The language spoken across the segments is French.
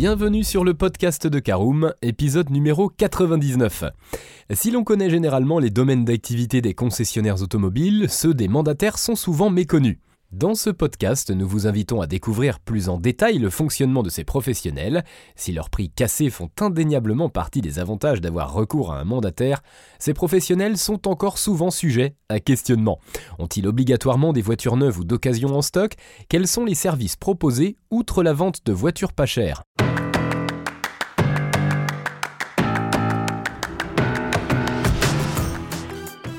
Bienvenue sur le podcast de Caroom, épisode numéro 99. Si l'on connaît généralement les domaines d'activité des concessionnaires automobiles, ceux des mandataires sont souvent méconnus. Dans ce podcast, nous vous invitons à découvrir plus en détail le fonctionnement de ces professionnels. Si leurs prix cassés font indéniablement partie des avantages d'avoir recours à un mandataire, ces professionnels sont encore souvent sujets à questionnement. Ont-ils obligatoirement des voitures neuves ou d'occasion en stock? Quels sont les services proposés outre la vente de voitures pas chères?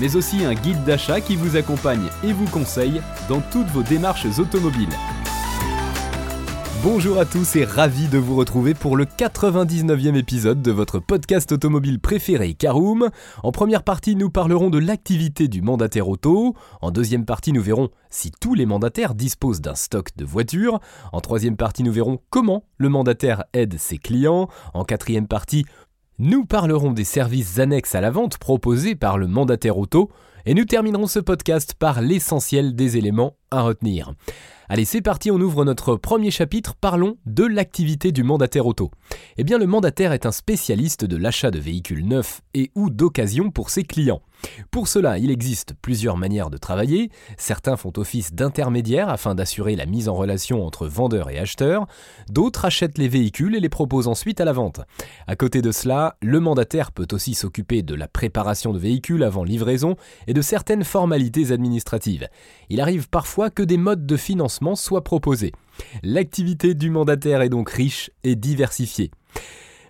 mais aussi un guide d'achat qui vous accompagne et vous conseille dans toutes vos démarches automobiles. Bonjour à tous et ravi de vous retrouver pour le 99e épisode de votre podcast automobile préféré Caroom. En première partie, nous parlerons de l'activité du mandataire auto. En deuxième partie, nous verrons si tous les mandataires disposent d'un stock de voitures. En troisième partie, nous verrons comment le mandataire aide ses clients. En quatrième partie, nous parlerons des services annexes à la vente proposés par le mandataire auto et nous terminerons ce podcast par l'essentiel des éléments à retenir. Allez, c'est parti, on ouvre notre premier chapitre, parlons de l'activité du mandataire auto. Eh bien, le mandataire est un spécialiste de l'achat de véhicules neufs et ou d'occasion pour ses clients. Pour cela, il existe plusieurs manières de travailler. Certains font office d'intermédiaire afin d'assurer la mise en relation entre vendeurs et acheteurs. D'autres achètent les véhicules et les proposent ensuite à la vente. À côté de cela, le mandataire peut aussi s'occuper de la préparation de véhicules avant livraison et de certaines formalités administratives. Il arrive parfois que des modes de financement soient proposés. L'activité du mandataire est donc riche et diversifiée.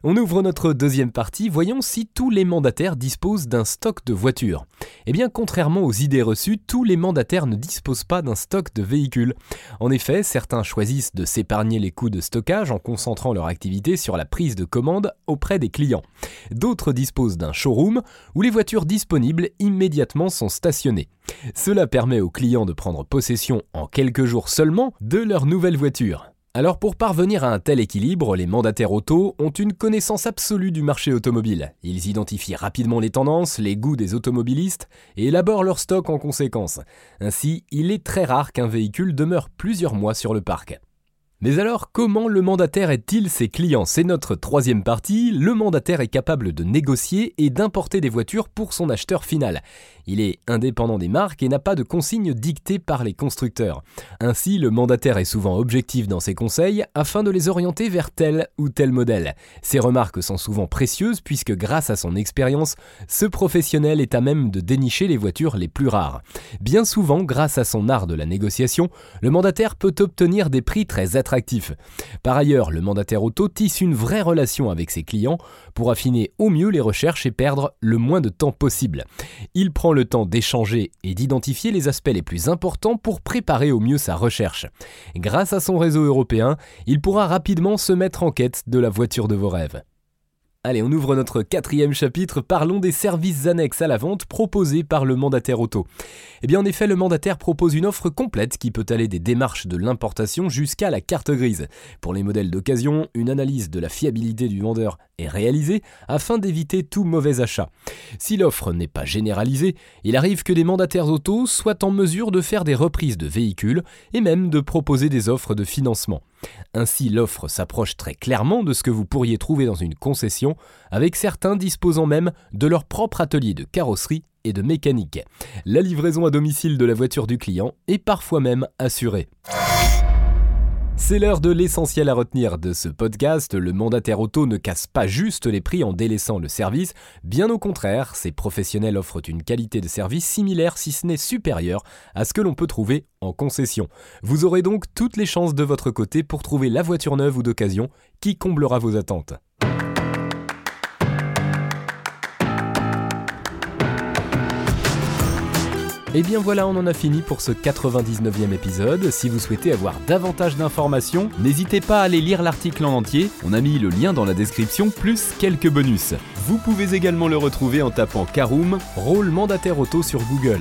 On ouvre notre deuxième partie, voyons si tous les mandataires disposent d'un stock de voitures. Eh bien, contrairement aux idées reçues, tous les mandataires ne disposent pas d'un stock de véhicules. En effet, certains choisissent de s'épargner les coûts de stockage en concentrant leur activité sur la prise de commande auprès des clients. D'autres disposent d'un showroom où les voitures disponibles immédiatement sont stationnées. Cela permet aux clients de prendre possession en quelques jours seulement de leur nouvelle voiture. Alors pour parvenir à un tel équilibre, les mandataires auto ont une connaissance absolue du marché automobile. Ils identifient rapidement les tendances, les goûts des automobilistes et élaborent leur stock en conséquence. Ainsi, il est très rare qu'un véhicule demeure plusieurs mois sur le parc. Mais alors, comment le mandataire est-il ses clients? C'est notre troisième partie. Le mandataire est capable de négocier et d'importer des voitures pour son acheteur final. Il est indépendant des marques et n'a pas de consignes dictées par les constructeurs. Ainsi, le mandataire est souvent objectif dans ses conseils afin de les orienter vers tel ou tel modèle. Ses remarques sont souvent précieuses puisque grâce à son expérience, ce professionnel est à même de dénicher les voitures les plus rares. Bien souvent, grâce à son art de la négociation, le mandataire peut obtenir des prix très attractifs par ailleurs, le mandataire auto tisse une vraie relation avec ses clients pour affiner au mieux les recherches et perdre le moins de temps possible. Il prend le temps d'échanger et d'identifier les aspects les plus importants pour préparer au mieux sa recherche. Grâce à son réseau européen, il pourra rapidement se mettre en quête de la voiture de vos rêves. Allez, on ouvre notre quatrième chapitre, parlons des services annexes à la vente proposés par le mandataire auto. Eh bien en effet, le mandataire propose une offre complète qui peut aller des démarches de l'importation jusqu'à la carte grise. Pour les modèles d'occasion, une analyse de la fiabilité du vendeur est réalisée afin d'éviter tout mauvais achat. Si l'offre n'est pas généralisée, il arrive que des mandataires auto soient en mesure de faire des reprises de véhicules et même de proposer des offres de financement. Ainsi, l'offre s'approche très clairement de ce que vous pourriez trouver dans une concession, avec certains disposant même de leur propre atelier de carrosserie et de mécanique. La livraison à domicile de la voiture du client est parfois même assurée. C'est l'heure de l'essentiel à retenir de ce podcast. Le mandataire auto ne casse pas juste les prix en délaissant le service. Bien au contraire, ces professionnels offrent une qualité de service similaire, si ce n'est supérieure, à ce que l'on peut trouver en concession. Vous aurez donc toutes les chances de votre côté pour trouver la voiture neuve ou d'occasion qui comblera vos attentes. Et bien voilà, on en a fini pour ce 99e épisode. Si vous souhaitez avoir davantage d'informations, n'hésitez pas à aller lire l'article en entier. On a mis le lien dans la description, plus quelques bonus. Vous pouvez également le retrouver en tapant Karoom, rôle mandataire auto sur Google.